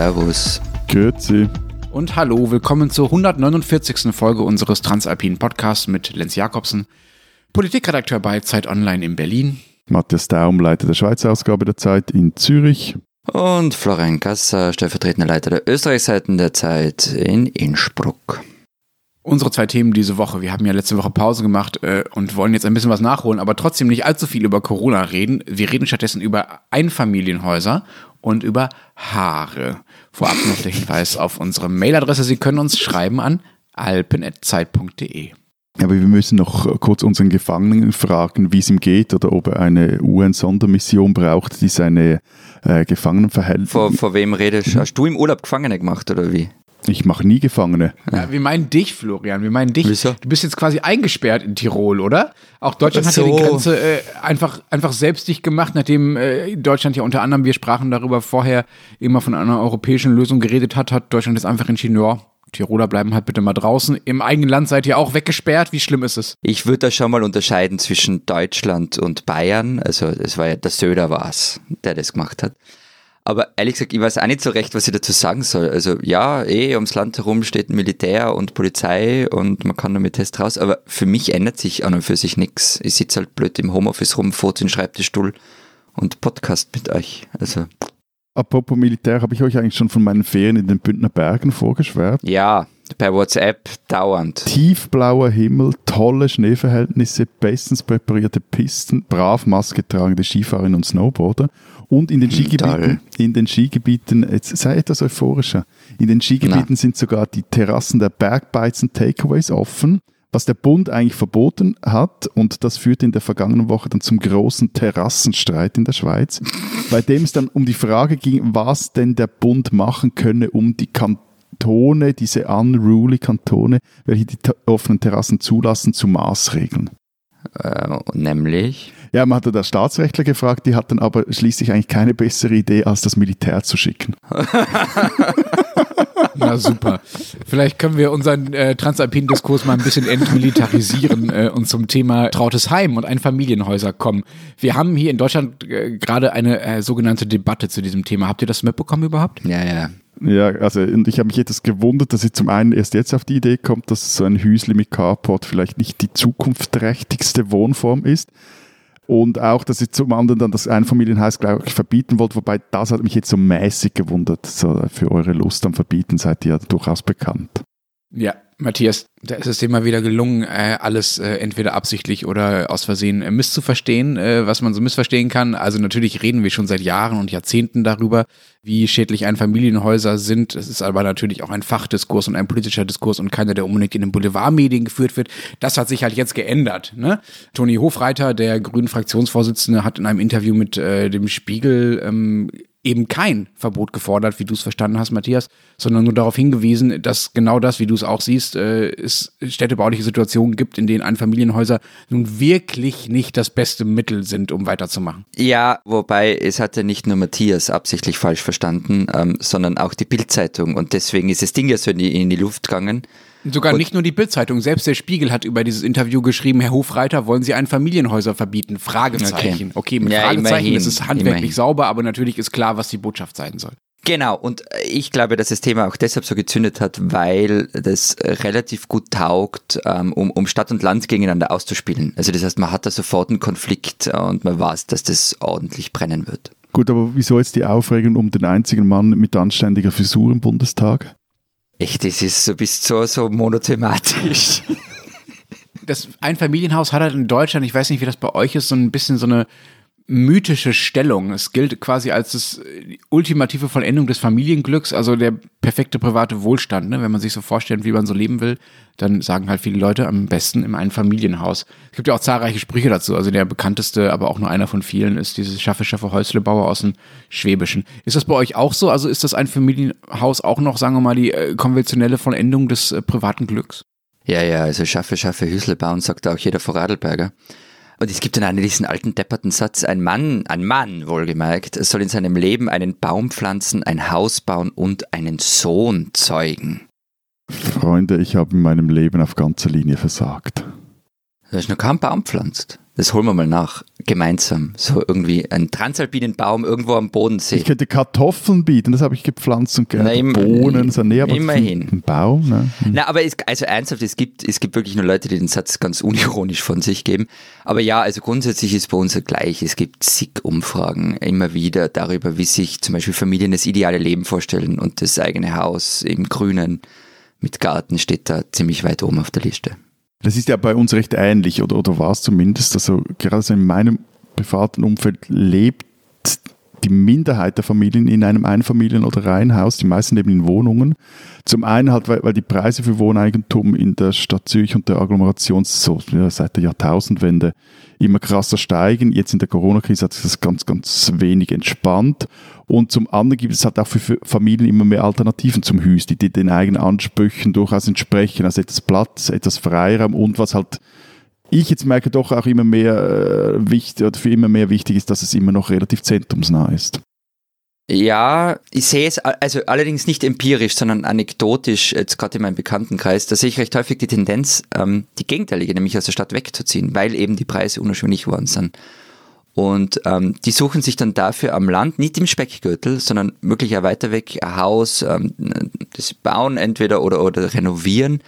Servus. Grüezi. Und hallo, willkommen zur 149. Folge unseres Transalpinen Podcasts mit Lenz Jakobsen, Politikredakteur bei Zeit Online in Berlin. Matthias Daum, Leiter der Schweizer Ausgabe der Zeit in Zürich. Und Florian Gasser, stellvertretender Leiter der Österreichseiten der Zeit in Innsbruck. Unsere zwei Themen diese Woche. Wir haben ja letzte Woche Pause gemacht äh, und wollen jetzt ein bisschen was nachholen, aber trotzdem nicht allzu viel über Corona reden. Wir reden stattdessen über Einfamilienhäuser und über Haare. Vorab noch der Hinweis auf unsere Mailadresse. Sie können uns schreiben an alpen.zeit.de. Aber wir müssen noch kurz unseren Gefangenen fragen, wie es ihm geht oder ob er eine UN-Sondermission braucht, die seine äh, Gefangenenverhältnisse. Vor, vor wem redest du? Hast du im Urlaub Gefangene gemacht oder wie? Ich mache nie Gefangene. Ja, wir meinen dich, Florian. Wir meinen dich. Wieso? Du bist jetzt quasi eingesperrt in Tirol, oder? Auch Deutschland Ach hat ja die so. Grenze äh, einfach, einfach selbst dicht gemacht, nachdem äh, Deutschland ja unter anderem, wir sprachen darüber vorher, immer von einer europäischen Lösung geredet hat, hat Deutschland jetzt einfach entschieden, ja, Tiroler bleiben halt bitte mal draußen. Im eigenen Land seid ihr auch weggesperrt. Wie schlimm ist es? Ich würde da schon mal unterscheiden zwischen Deutschland und Bayern. Also es war ja der Söder war's, der das gemacht hat. Aber ehrlich gesagt, ich weiß auch nicht so recht, was ich dazu sagen soll. Also ja, eh, ums Land herum steht Militär und Polizei und man kann nur mit Test raus. Aber für mich ändert sich an und für sich nichts. Ich sitze halt blöd im Homeoffice rum, vor den Schreibtischstuhl und Podcast mit euch. Also Apropos Militär, habe ich euch eigentlich schon von meinen Ferien in den Bündner Bergen vorgeschwärmt? ja, per WhatsApp dauernd. Tiefblauer Himmel, tolle Schneeverhältnisse, bestens präparierte Pisten, brav Maske tragende Skifahrerinnen und Snowboarder. Und in den Toll. Skigebieten, in den Skigebieten, jetzt sei etwas euphorischer, in den Skigebieten sind sogar die Terrassen der Bergbeizen Takeaways offen, was der Bund eigentlich verboten hat. Und das führte in der vergangenen Woche dann zum großen Terrassenstreit in der Schweiz, bei dem es dann um die Frage ging, was denn der Bund machen könne, um die Kantone, diese unruly Kantone, welche die offenen Terrassen zulassen, zu maßregeln. Äh, nämlich. Ja, man hatte der Staatsrechtler gefragt, die hatten aber schließlich eigentlich keine bessere Idee, als das Militär zu schicken. Na super. Vielleicht können wir unseren äh, transalpinen Diskurs mal ein bisschen entmilitarisieren äh, und zum Thema trautes Heim und Einfamilienhäuser kommen. Wir haben hier in Deutschland äh, gerade eine äh, sogenannte Debatte zu diesem Thema. Habt ihr das mitbekommen überhaupt? Ja, ja. Ja, also und ich habe mich etwas gewundert, dass sie zum einen erst jetzt auf die Idee kommt, dass so ein Hüsli mit Carport vielleicht nicht die zukunftsträchtigste Wohnform ist. Und auch, dass sie zum anderen dann das Einfamilienhaus, glaube ich, verbieten wollt, wobei das hat mich jetzt so mäßig gewundert. So für eure Lust am Verbieten seid ihr ja durchaus bekannt. Ja, Matthias, da ist es dir mal wieder gelungen, äh, alles äh, entweder absichtlich oder aus Versehen äh, misszuverstehen, was man so missverstehen kann. Also natürlich reden wir schon seit Jahren und Jahrzehnten darüber, wie schädlich Einfamilienhäuser sind. Es ist aber natürlich auch ein Fachdiskurs und ein politischer Diskurs und keiner, der unbedingt in den Boulevardmedien geführt wird. Das hat sich halt jetzt geändert. Ne? Toni Hofreiter, der grünen Fraktionsvorsitzende, hat in einem Interview mit äh, dem Spiegel ähm, eben kein Verbot gefordert, wie du es verstanden hast, Matthias, sondern nur darauf hingewiesen, dass genau das, wie du es auch siehst, äh, es städtebauliche Situationen gibt, in denen Einfamilienhäuser nun wirklich nicht das beste Mittel sind, um weiterzumachen. Ja, wobei es hat ja nicht nur Matthias absichtlich falsch verstanden, ähm, sondern auch die Bildzeitung. Und deswegen ist das Ding ja so in die, in die Luft gegangen. Sogar Und- nicht nur die Bildzeitung, selbst der Spiegel hat über dieses Interview geschrieben, Herr Hofreiter, wollen Sie Einfamilienhäuser verbieten? Fragezeichen. Okay. Okay, mit Ja, Fragezeichen immerhin, ist es handwerklich immerhin. sauber, aber natürlich ist klar, was die Botschaft sein soll. Genau, und ich glaube, dass das Thema auch deshalb so gezündet hat, weil das relativ gut taugt, ähm, um, um Stadt und Land gegeneinander auszuspielen. Also das heißt, man hat da sofort einen Konflikt und man weiß, dass das ordentlich brennen wird. Gut, aber wieso jetzt die Aufregung um den einzigen Mann mit anständiger Frisur im Bundestag? Echt, das ist so bis so, so monothematisch. das Einfamilienhaus hat halt in Deutschland, ich weiß nicht, wie das bei euch ist, so ein bisschen so eine mythische Stellung. Es gilt quasi als das äh, ultimative Vollendung des Familienglücks, also der perfekte private Wohlstand. Ne? Wenn man sich so vorstellt, wie man so leben will, dann sagen halt viele Leute am besten in einem Familienhaus. Es gibt ja auch zahlreiche Sprüche dazu. Also der bekannteste, aber auch nur einer von vielen, ist dieses Schaffe, Schaffe, Häuslebauer aus dem Schwäbischen. Ist das bei euch auch so? Also ist das ein Familienhaus auch noch, sagen wir mal, die äh, konventionelle Vollendung des äh, privaten Glücks? Ja, ja, also schaffe, schaffe, Hüsle bauen, sagt auch jeder Vorarlberger. Und es gibt dann einen diesen alten depperten Satz, ein Mann, ein Mann wohlgemerkt, soll in seinem Leben einen Baum pflanzen, ein Haus bauen und einen Sohn zeugen. Freunde, ich habe in meinem Leben auf ganzer Linie versagt. Du hast noch keinen Baum pflanzt. Das holen wir mal nach, gemeinsam. So irgendwie ein transalpinen Baum irgendwo am Bodensee. Ich könnte Kartoffeln bieten, das habe ich gepflanzt und gerne im, Bohnen, so nee, aber immerhin. Ein Baum, ne? Hm. Na, aber es, also ernsthaft, es gibt, es gibt wirklich nur Leute, die den Satz ganz unironisch von sich geben. Aber ja, also grundsätzlich ist bei uns gleich. Es gibt zig Umfragen immer wieder darüber, wie sich zum Beispiel Familien das ideale Leben vorstellen und das eigene Haus im Grünen mit Garten steht da ziemlich weit oben auf der Liste. Das ist ja bei uns recht ähnlich, oder, oder war es zumindest. Also gerade so in meinem privaten Umfeld lebt die Minderheit der Familien in einem Einfamilien- oder Reihenhaus, die meisten leben in Wohnungen. Zum einen halt, weil, weil die Preise für Wohneigentum in der Stadt Zürich und der Agglomeration so ja, seit der Jahrtausendwende immer krasser steigen. Jetzt in der Corona-Krise hat sich das ganz, ganz wenig entspannt. Und zum anderen gibt es halt auch für Familien immer mehr Alternativen zum die, die den eigenen Ansprüchen durchaus entsprechen. Also etwas Platz, etwas Freiraum und was halt ich jetzt merke doch auch immer mehr äh, wichtig oder für immer mehr wichtig ist, dass es immer noch relativ zentrumsnah ist. Ja, ich sehe es also allerdings nicht empirisch, sondern anekdotisch, jetzt gerade in meinem Bekanntenkreis, da sehe ich recht häufig die Tendenz, ähm, die gegenteilige, nämlich aus der Stadt wegzuziehen, weil eben die Preise unerschwinglich geworden sind. Und ähm, die suchen sich dann dafür am Land, nicht im Speckgürtel, sondern möglicherweise weiter weg ein Haus, ähm, das bauen entweder oder, oder renovieren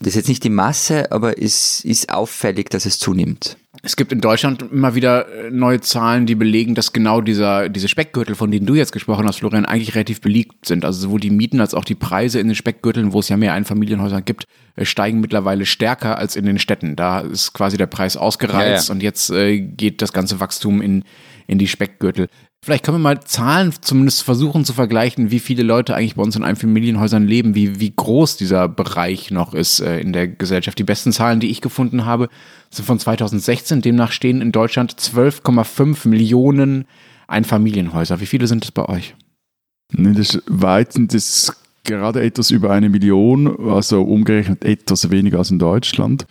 das ist jetzt nicht die Masse, aber es ist auffällig, dass es zunimmt. Es gibt in Deutschland immer wieder äh, neue Zahlen, die belegen, dass genau dieser, diese Speckgürtel, von denen du jetzt gesprochen hast, Florian, eigentlich relativ beliebt sind. Also sowohl die Mieten als auch die Preise in den Speckgürteln, wo es ja mehr Einfamilienhäuser gibt, äh, steigen mittlerweile stärker als in den Städten. Da ist quasi der Preis ausgereizt ja, ja. und jetzt äh, geht das ganze Wachstum in, in die Speckgürtel. Vielleicht können wir mal Zahlen zumindest versuchen zu vergleichen, wie viele Leute eigentlich bei uns in Einfamilienhäusern leben, wie, wie groß dieser Bereich noch ist äh, in der Gesellschaft. Die besten Zahlen, die ich gefunden habe, sind von 2016. Demnach stehen in Deutschland 12,5 Millionen Einfamilienhäuser. Wie viele sind es bei euch? Nee, das weit sind es gerade etwas über eine Million, also umgerechnet etwas weniger als in Deutschland.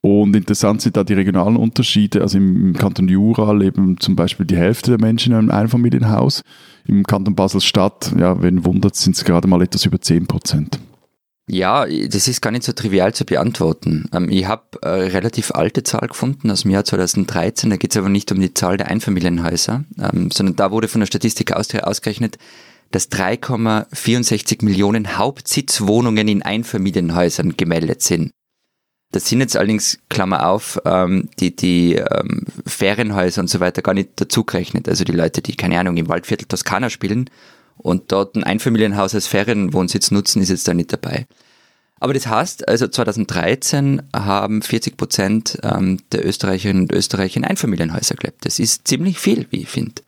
Und interessant sind da die regionalen Unterschiede. Also im Kanton Jura leben zum Beispiel die Hälfte der Menschen in einem Einfamilienhaus. Im Kanton Basel-Stadt, ja, wenn wundert, sind es gerade mal etwas über 10 Prozent. Ja, das ist gar nicht so trivial zu beantworten. Ähm, ich habe eine relativ alte Zahl gefunden aus dem Jahr 2013. Da geht es aber nicht um die Zahl der Einfamilienhäuser, ähm, sondern da wurde von der Statistik ausgerechnet, dass 3,64 Millionen Hauptsitzwohnungen in Einfamilienhäusern gemeldet sind. Das sind jetzt allerdings, Klammer auf, ähm, die, die ähm, Ferienhäuser und so weiter gar nicht dazugerechnet. Also die Leute, die, keine Ahnung, im Waldviertel Toskana spielen und dort ein Einfamilienhaus als Ferienwohnsitz nutzen, ist jetzt da nicht dabei. Aber das heißt, also 2013 haben 40 Prozent ähm, der Österreicherinnen und Österreicher in Einfamilienhäuser gelebt. Das ist ziemlich viel, wie ich finde.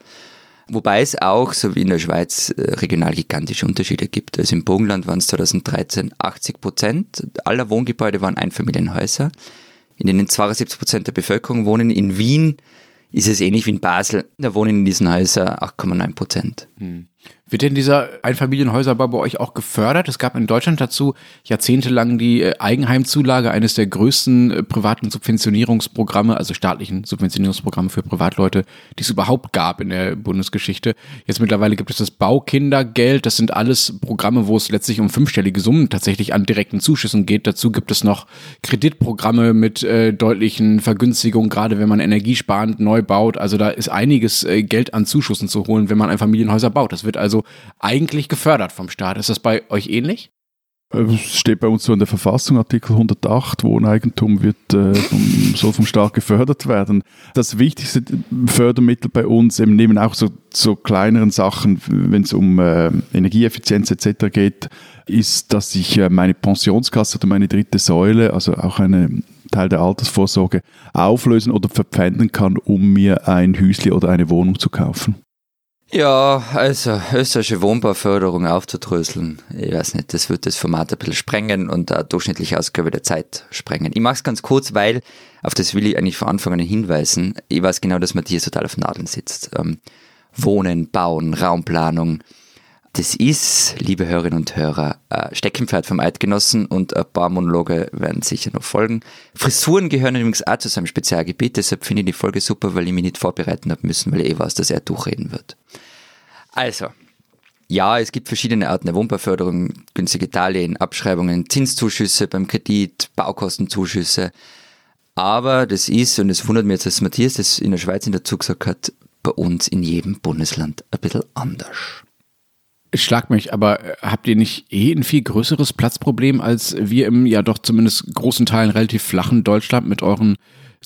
Wobei es auch, so wie in der Schweiz, äh, regional gigantische Unterschiede gibt. Also im Burgenland waren es 2013 80 Prozent aller Wohngebäude waren Einfamilienhäuser, in denen 72 Prozent der Bevölkerung wohnen. In Wien ist es ähnlich wie in Basel. Da wohnen in diesen Häusern 8,9 Prozent. Hm. Wird denn dieser Einfamilienhäuserbau bei euch auch gefördert? Es gab in Deutschland dazu jahrzehntelang die äh, Eigenheimzulage, eines der größten äh, privaten Subventionierungsprogramme, also staatlichen Subventionierungsprogramme für Privatleute, die es überhaupt gab in der Bundesgeschichte. Jetzt mittlerweile gibt es das Baukindergeld. Das sind alles Programme, wo es letztlich um fünfstellige Summen tatsächlich an direkten Zuschüssen geht. Dazu gibt es noch Kreditprogramme mit äh, deutlichen Vergünstigungen, gerade wenn man energiesparend neu baut. Also da ist einiges äh, Geld an Zuschüssen zu holen, wenn man Einfamilienhäuser baut. Das wird also eigentlich gefördert vom Staat. Ist das bei euch ähnlich? Äh, es steht bei uns so in der Verfassung, Artikel 108, Wohneigentum wird, äh, vom, soll vom Staat gefördert werden. Das wichtigste Fördermittel bei uns, eben neben auch so, so kleineren Sachen, wenn es um äh, Energieeffizienz etc. geht, ist, dass ich äh, meine Pensionskasse oder meine dritte Säule, also auch eine Teil der Altersvorsorge, auflösen oder verpfänden kann, um mir ein Hüsli oder eine Wohnung zu kaufen. Ja, also österreichische Wohnbauförderung aufzudröseln, ich weiß nicht, das wird das Format ein bisschen sprengen und eine durchschnittliche Ausgabe der Zeit sprengen. Ich mache es ganz kurz, weil, auf das will ich eigentlich von Anfang an hinweisen, ich weiß genau, dass Matthias total auf Nadeln sitzt. Ähm, Wohnen, Bauen, Raumplanung, das ist, liebe Hörerinnen und Hörer, Steckenpferd vom Eidgenossen und ein paar Monologe werden sicher noch folgen. Frisuren gehören übrigens auch zu seinem Spezialgebiet, deshalb finde ich die Folge super, weil ich mich nicht vorbereiten habe müssen, weil ich eh weiß, dass er durchreden wird. Also, ja, es gibt verschiedene Arten der Wohnbauförderung, günstige Darlehen, Abschreibungen, Zinszuschüsse beim Kredit, Baukostenzuschüsse. Aber das ist, und es wundert mich jetzt, dass Matthias das in der Schweiz in dazu gesagt hat, bei uns in jedem Bundesland ein bisschen anders. Schlag mich, aber äh, habt ihr nicht eh ein viel größeres Platzproblem als wir im ja doch zumindest großen Teilen relativ flachen Deutschland mit euren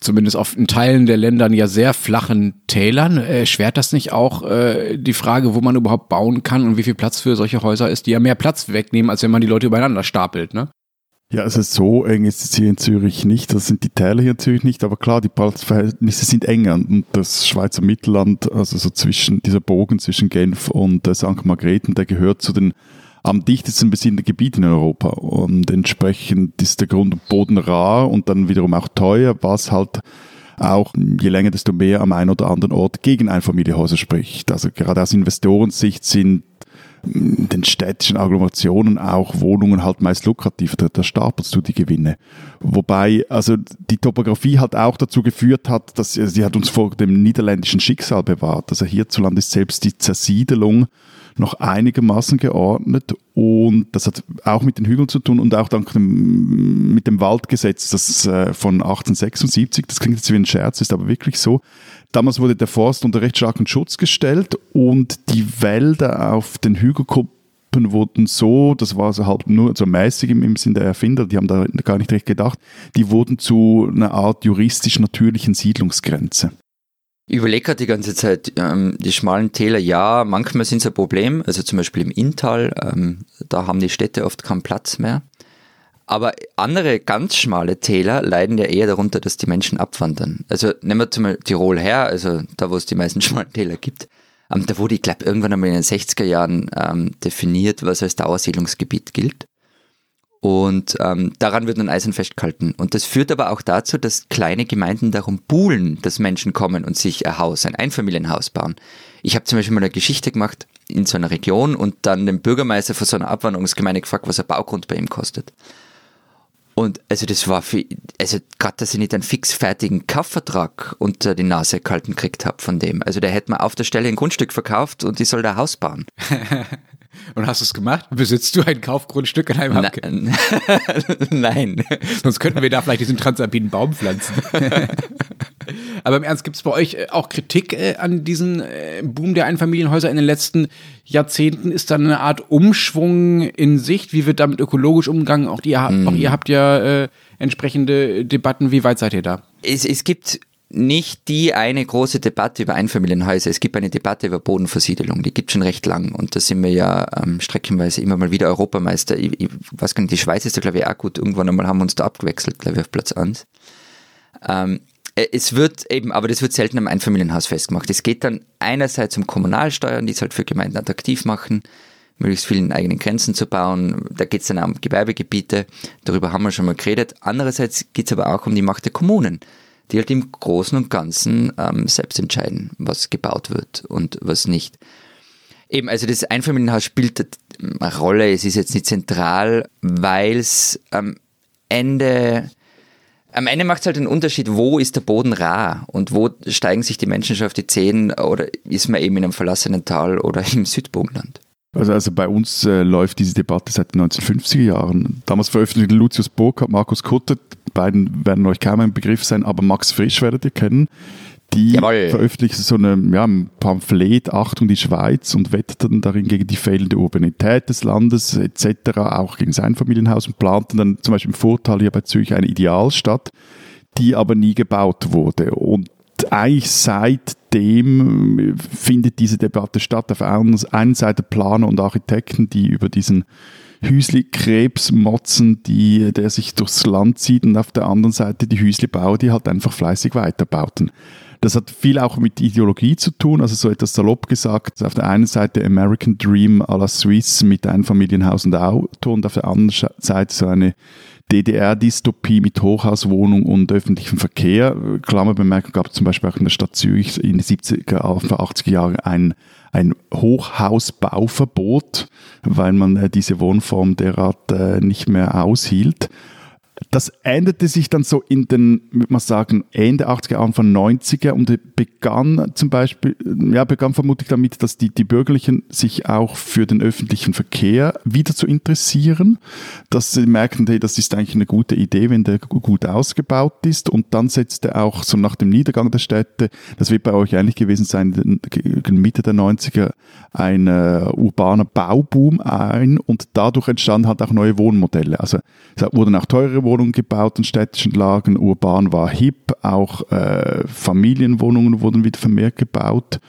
zumindest auf in Teilen der Ländern ja sehr flachen Tälern. Äh, schwert das nicht auch äh, die Frage, wo man überhaupt bauen kann und wie viel Platz für solche Häuser ist, die ja mehr Platz wegnehmen, als wenn man die Leute übereinander stapelt, ne? Ja, also so eng ist es hier in Zürich nicht. Das sind die Täler hier in Zürich nicht. Aber klar, die Platzverhältnisse sind enger. Und das Schweizer Mittelland, also so zwischen dieser Bogen zwischen Genf und äh, St. Margrethen, der gehört zu den am dichtesten besiedelten Gebieten in Europa. Und entsprechend ist der Grund und Boden rar und dann wiederum auch teuer, was halt auch je länger, desto mehr am einen oder anderen Ort gegen Einfamilienhäuser spricht. Also gerade aus Investorensicht sind in den städtischen Agglomerationen auch Wohnungen halt meist lukrativer, da, da stapelst du die Gewinne. Wobei, also die Topografie halt auch dazu geführt hat, dass sie hat uns vor dem niederländischen Schicksal bewahrt. Also hierzulande ist selbst die Zersiedelung noch einigermaßen geordnet und das hat auch mit den Hügeln zu tun und auch dank dem, mit dem Waldgesetz, das äh, von 1876, das klingt jetzt wie ein Scherz, ist aber wirklich so. Damals wurde der Forst unter recht starken Schutz gestellt und die Wälder auf den Hügelkuppen wurden so, das war so halt nur so mäßig im, im Sinn der Erfinder, die haben da gar nicht recht gedacht, die wurden zu einer Art juristisch natürlichen Siedlungsgrenze. Ich überlege gerade die ganze Zeit, ähm, die schmalen Täler, ja, manchmal sind es ein Problem, also zum Beispiel im Inntal, ähm, da haben die Städte oft keinen Platz mehr. Aber andere ganz schmale Täler leiden ja eher darunter, dass die Menschen abwandern. Also nehmen wir zum Beispiel Tirol her, also da, wo es die meisten schmalen Täler gibt. Ähm, da wurde, ich glaube, irgendwann einmal in den 60er Jahren ähm, definiert, was als Dauersiedlungsgebiet gilt. Und ähm, daran wird nun eisern festgehalten. Und das führt aber auch dazu, dass kleine Gemeinden darum buhlen, dass Menschen kommen und sich ein Haus, ein Einfamilienhaus bauen. Ich habe zum Beispiel mal eine Geschichte gemacht in so einer Region und dann den Bürgermeister von so einer Abwanderungsgemeinde gefragt, was ein Baugrund bei ihm kostet. Und also das war für, also gerade, dass ich nicht einen fixfertigen Kaufvertrag unter die Nase gehalten gekriegt habe von dem. Also der hätte mir auf der Stelle ein Grundstück verkauft und ich soll da ein Haus bauen. Und hast du es gemacht? Besitzt du ein Kaufgrundstück in einem Hamke? Nein. Sonst könnten wir da vielleicht diesen transalpinen Baum pflanzen. Aber im Ernst, gibt es bei euch äh, auch Kritik äh, an diesem äh, Boom der Einfamilienhäuser in den letzten Jahrzehnten? Ist da eine Art Umschwung in Sicht? Wie wird damit ökologisch umgegangen? Auch ihr, mm. auch ihr habt ja äh, entsprechende Debatten. Wie weit seid ihr da? Es, es gibt nicht die eine große Debatte über Einfamilienhäuser. Es gibt eine Debatte über Bodenversiedelung, die gibt schon recht lang und da sind wir ja ähm, streckenweise immer mal wieder Europameister. Ich, ich weiß gar nicht, die Schweiz ist da glaube ich auch gut. Irgendwann einmal haben wir uns da abgewechselt, glaube ich, auf Platz 1. Ähm, äh, es wird eben, aber das wird selten am Einfamilienhaus festgemacht. Es geht dann einerseits um Kommunalsteuern, die es halt für Gemeinden attraktiv machen, möglichst vielen eigenen Grenzen zu bauen. Da geht es dann auch um Gewerbegebiete, darüber haben wir schon mal geredet. Andererseits geht es aber auch um die Macht der Kommunen die halt im Großen und Ganzen ähm, selbst entscheiden, was gebaut wird und was nicht. Eben, also das Einfamilienhaus spielt eine Rolle, es ist jetzt nicht zentral, weil es am Ende, am Ende macht es halt einen Unterschied, wo ist der Boden rar und wo steigen sich die Menschen schon auf die Zehen oder ist man eben in einem verlassenen Tal oder im Südbogenland. Also, also bei uns äh, läuft diese Debatte seit den 1950er Jahren. Damals veröffentlichte Lucius Burkhardt, Markus Kutter, beiden werden euch kaum ein Begriff sein, aber Max Frisch werdet ihr kennen. Die Jawohl. veröffentlicht so eine, ja, ein Pamphlet Achtung die Schweiz und wettet dann darin gegen die fehlende Urbanität des Landes etc., auch gegen sein Familienhaus und planten dann zum Beispiel im Vorteil hier bei Zürich eine Idealstadt, die aber nie gebaut wurde. Und eigentlich seitdem findet diese Debatte statt. Auf der einen Seite Planer und Architekten, die über diesen Hüsli-Krebs motzen, die, der sich durchs Land zieht und auf der anderen Seite die Hüsli-Bauer, die halt einfach fleißig weiterbauten. Das hat viel auch mit Ideologie zu tun, also so etwas salopp gesagt. Auf der einen Seite American Dream à la Suisse mit Einfamilienhaus und Auto und auf der anderen Seite so eine DDR-Dystopie mit Hochhauswohnung und öffentlichem Verkehr. Klammerbemerkung gab es zum Beispiel auch in der Stadt Zürich in den 70er, 80er Jahren ein, ein Hochhausbauverbot, weil man äh, diese Wohnform derart äh, nicht mehr aushielt. Das änderte sich dann so in den, würde man sagen, Ende 80er, Anfang 90er und begann zum Beispiel, ja, begann vermutlich damit, dass die, die Bürgerlichen sich auch für den öffentlichen Verkehr wieder zu interessieren, dass sie merkten, hey, das ist eigentlich eine gute Idee, wenn der gut ausgebaut ist und dann setzte auch so nach dem Niedergang der Städte, das wird bei euch ähnlich gewesen sein, Mitte der 90er, ein äh, urbaner Bauboom ein und dadurch entstanden halt auch neue Wohnmodelle. Also es wurden auch teurere Wohnungen gebaut in städtischen Lagen, urban war hip, auch äh, Familienwohnungen wurden wieder vermehrt gebaut.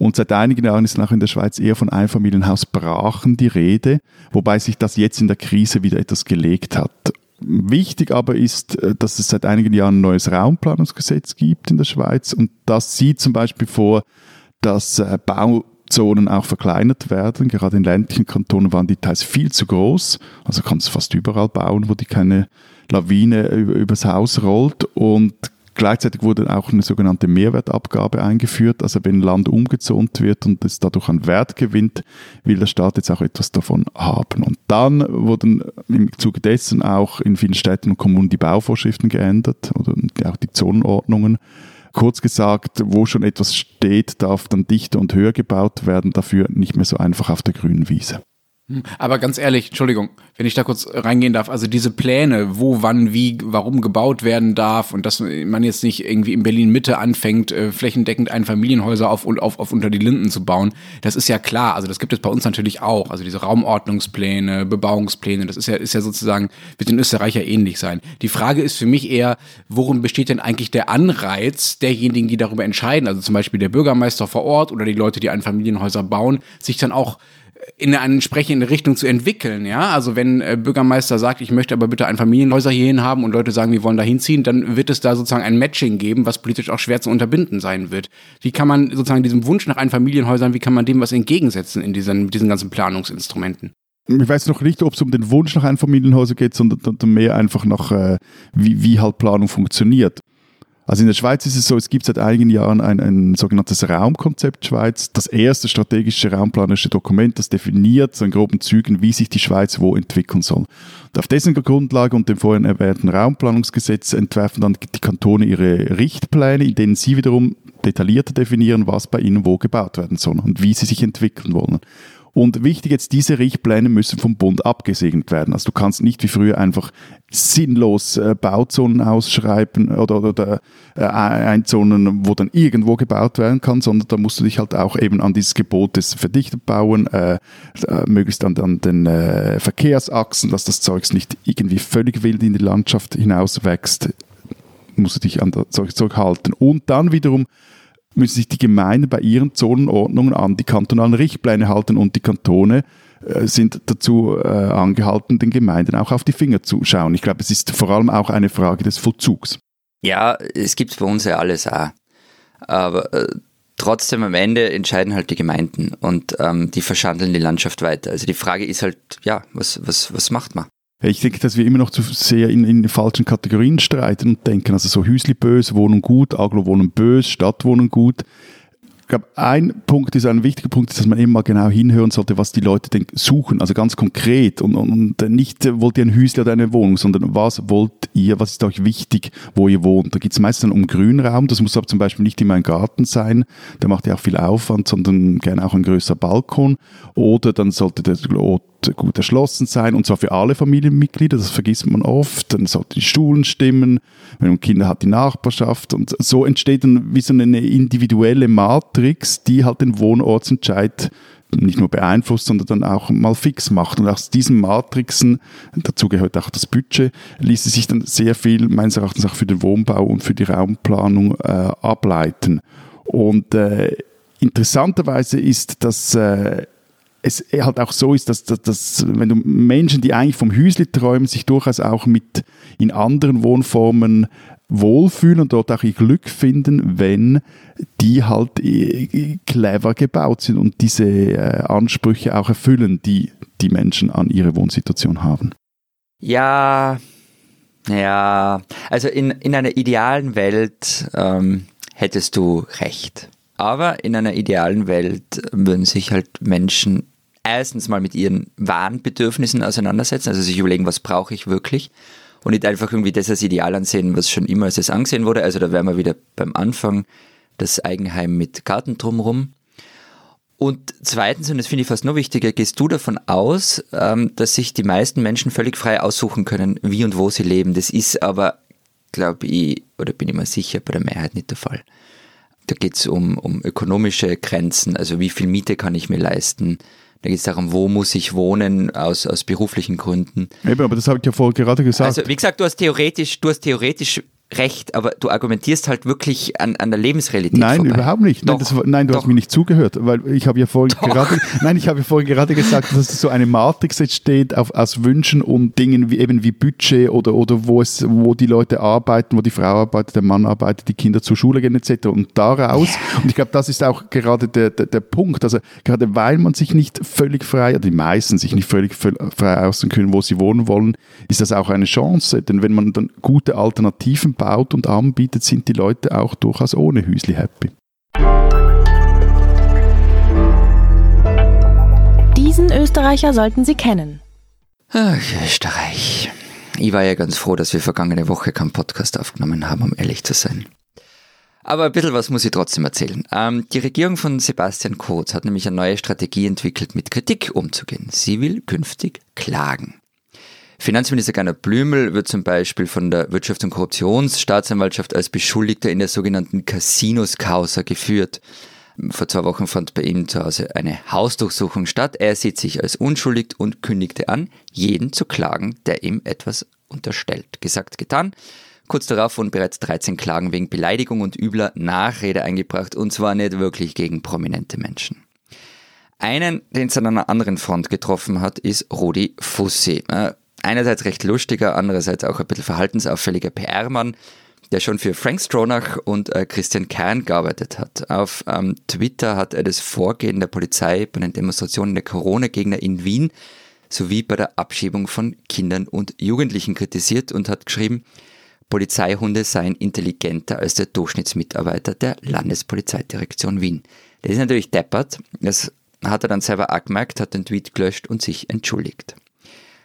Und seit einigen Jahren ist auch in der Schweiz eher von Einfamilienhausbrachen die Rede, wobei sich das jetzt in der Krise wieder etwas gelegt hat. Wichtig aber ist, äh, dass es seit einigen Jahren ein neues Raumplanungsgesetz gibt in der Schweiz und das sieht zum Beispiel vor, dass äh, Bauzonen auch verkleinert werden. Gerade in ländlichen Kantonen waren die teils viel zu groß. Also kannst du fast überall bauen, wo die keine Lawine übers Haus rollt und Gleichzeitig wurde auch eine sogenannte Mehrwertabgabe eingeführt. Also wenn Land umgezont wird und es dadurch an Wert gewinnt, will der Staat jetzt auch etwas davon haben. Und dann wurden im Zuge dessen auch in vielen Städten und Kommunen die Bauvorschriften geändert oder auch die Zonenordnungen. Kurz gesagt, wo schon etwas steht, darf dann dichter und höher gebaut werden, dafür nicht mehr so einfach auf der grünen Wiese. Hm, aber ganz ehrlich, Entschuldigung, wenn ich da kurz reingehen darf, also diese Pläne, wo, wann, wie, warum gebaut werden darf und dass man jetzt nicht irgendwie in Berlin Mitte anfängt, äh, flächendeckend Einfamilienhäuser auf, auf, auf unter die Linden zu bauen, das ist ja klar. Also das gibt es bei uns natürlich auch. Also diese Raumordnungspläne, Bebauungspläne, das ist ja, ist ja sozusagen, wird in Österreich ja ähnlich sein. Die Frage ist für mich eher, worin besteht denn eigentlich der Anreiz derjenigen, die darüber entscheiden, also zum Beispiel der Bürgermeister vor Ort oder die Leute, die Einfamilienhäuser bauen, sich dann auch in eine entsprechende Richtung zu entwickeln. Ja, also wenn äh, Bürgermeister sagt, ich möchte aber bitte ein Familienhäuser hierhin haben und Leute sagen, wir wollen da hinziehen, dann wird es da sozusagen ein Matching geben, was politisch auch schwer zu unterbinden sein wird. Wie kann man sozusagen diesem Wunsch nach Einfamilienhäusern, wie kann man dem was entgegensetzen in diesen, diesen ganzen Planungsinstrumenten? Ich weiß noch nicht, ob es um den Wunsch nach einem Familienhäuser geht, sondern mehr einfach nach, äh, wie, wie halt Planung funktioniert. Also in der Schweiz ist es so, es gibt seit einigen Jahren ein, ein sogenanntes Raumkonzept Schweiz, das erste strategische raumplanerische Dokument, das definiert so in groben Zügen, wie sich die Schweiz wo entwickeln soll. Und auf dessen Grundlage und dem vorhin erwähnten Raumplanungsgesetz entwerfen dann die Kantone ihre Richtpläne, in denen sie wiederum detaillierter definieren, was bei ihnen wo gebaut werden soll und wie sie sich entwickeln wollen. Und wichtig jetzt, diese Richtpläne müssen vom Bund abgesegnet werden. Also du kannst nicht wie früher einfach sinnlos äh, Bauzonen ausschreiben oder, oder äh, Einzonen, wo dann irgendwo gebaut werden kann, sondern da musst du dich halt auch eben an dieses Gebot des Verdichtet bauen, äh, äh, möglichst an, an den äh, Verkehrsachsen, dass das Zeugs nicht irgendwie völlig wild in die Landschaft hinauswächst, musst du dich an das Zeug zurückhalten. Und dann wiederum müssen sich die Gemeinden bei ihren Zonenordnungen an die kantonalen Richtpläne halten und die Kantone äh, sind dazu äh, angehalten, den Gemeinden auch auf die Finger zu schauen. Ich glaube, es ist vor allem auch eine Frage des Vollzugs. Ja, es gibt bei uns ja alles auch. Aber äh, trotzdem am Ende entscheiden halt die Gemeinden und ähm, die verschandeln die Landschaft weiter. Also die Frage ist halt, ja, was, was, was macht man? Ich denke, dass wir immer noch zu sehr in, in falschen Kategorien streiten und denken. Also so Hüsli böse, Wohnung gut, Aglo Wohnung böse, Stadtwohnung gut glaube, ein Punkt ist ein wichtiger Punkt, ist, dass man mal genau hinhören sollte, was die Leute denn suchen, also ganz konkret und, und nicht äh, wollt ihr ein Hüsli oder eine Wohnung, sondern was wollt ihr, was ist euch wichtig, wo ihr wohnt. Da geht es meistens um Grünraum, das muss aber zum Beispiel nicht immer ein Garten sein, der macht ja auch viel Aufwand, sondern gerne auch ein größer Balkon oder dann sollte der gut erschlossen sein und zwar für alle Familienmitglieder, das vergisst man oft, dann sollten die Schulen stimmen, wenn man Kinder hat, die Nachbarschaft und so entsteht dann wie so eine individuelle Matrix, die halt den Wohnortsentscheid nicht nur beeinflusst, sondern dann auch mal fix macht. Und aus diesen Matrixen, dazu gehört auch das Budget, ließe sich dann sehr viel meines Erachtens auch für den Wohnbau und für die Raumplanung äh, ableiten. Und äh, interessanterweise ist, dass äh, es halt auch so ist, dass, dass, dass wenn du Menschen, die eigentlich vom Hüsli träumen, sich durchaus auch mit in anderen Wohnformen wohlfühlen und dort auch ihr Glück finden, wenn die halt äh, clever gebaut sind und diese äh, Ansprüche auch erfüllen, die die Menschen an ihre Wohnsituation haben. Ja, ja, also in, in einer idealen Welt ähm, hättest du recht. Aber in einer idealen Welt würden sich halt Menschen erstens mal mit ihren wahren Bedürfnissen auseinandersetzen, also sich überlegen, was brauche ich wirklich und nicht einfach irgendwie das als Ideal ansehen, was schon immer als das angesehen wurde. Also da wären wir wieder beim Anfang, das Eigenheim mit Garten drumherum. Und zweitens, und das finde ich fast noch wichtiger, gehst du davon aus, ähm, dass sich die meisten Menschen völlig frei aussuchen können, wie und wo sie leben. Das ist aber, glaube ich, oder bin ich mir sicher, bei der Mehrheit nicht der Fall. Da geht es um, um ökonomische Grenzen, also wie viel Miete kann ich mir leisten, da geht es darum, wo muss ich wohnen aus, aus beruflichen Gründen. Eben, aber das habe ich ja vorher gerade gesagt. Also wie gesagt, du hast theoretisch, du hast theoretisch recht, aber du argumentierst halt wirklich an, an der Lebensrealität Nein, vorbei. überhaupt nicht. Doch, nein, das, nein, du doch. hast mir nicht zugehört, weil ich habe ja vorhin Doch. gerade, nein, ich habe ja vorhin gerade gesagt, dass so eine Matrix entsteht auf, aus Wünschen und Dingen wie eben wie Budget oder, oder wo es, wo die Leute arbeiten, wo die Frau arbeitet, der Mann arbeitet, die Kinder zur Schule gehen etc. Und daraus, und ich glaube, das ist auch gerade der, der, der Punkt, also gerade weil man sich nicht völlig frei, oder die meisten sich nicht völlig völ- frei aussuchen können, wo sie wohnen wollen, ist das auch eine Chance, denn wenn man dann gute Alternativen baut und anbietet, sind die Leute auch durchaus ohne Hüsli happy. Diesen Österreicher sollten Sie kennen. Ach, Österreich. Ich war ja ganz froh, dass wir vergangene Woche keinen Podcast aufgenommen haben, um ehrlich zu sein. Aber ein bisschen was muss ich trotzdem erzählen. Ähm, die Regierung von Sebastian Kurz hat nämlich eine neue Strategie entwickelt, mit Kritik umzugehen. Sie will künftig klagen. Finanzminister Gernot Blümel wird zum Beispiel von der Wirtschafts- und Korruptionsstaatsanwaltschaft als Beschuldigter in der sogenannten Casinos-Causa geführt. Vor zwei Wochen fand bei ihm zu Hause eine Hausdurchsuchung statt. Er sieht sich als unschuldig und kündigte an, jeden zu klagen, der ihm etwas unterstellt. Gesagt, getan. Kurz darauf wurden bereits 13 Klagen wegen Beleidigung und übler Nachrede eingebracht und zwar nicht wirklich gegen prominente Menschen. Einen, den es an einer anderen Front getroffen hat, ist Rudi Fussi. Einerseits recht lustiger, andererseits auch ein bisschen verhaltensauffälliger PR-Mann, der schon für Frank Stronach und äh, Christian Kern gearbeitet hat. Auf ähm, Twitter hat er das Vorgehen der Polizei bei den Demonstrationen der Corona-Gegner in Wien sowie bei der Abschiebung von Kindern und Jugendlichen kritisiert und hat geschrieben, Polizeihunde seien intelligenter als der Durchschnittsmitarbeiter der Landespolizeidirektion Wien. Das ist natürlich deppert. Das hat er dann selber auch gemerkt, hat den Tweet gelöscht und sich entschuldigt.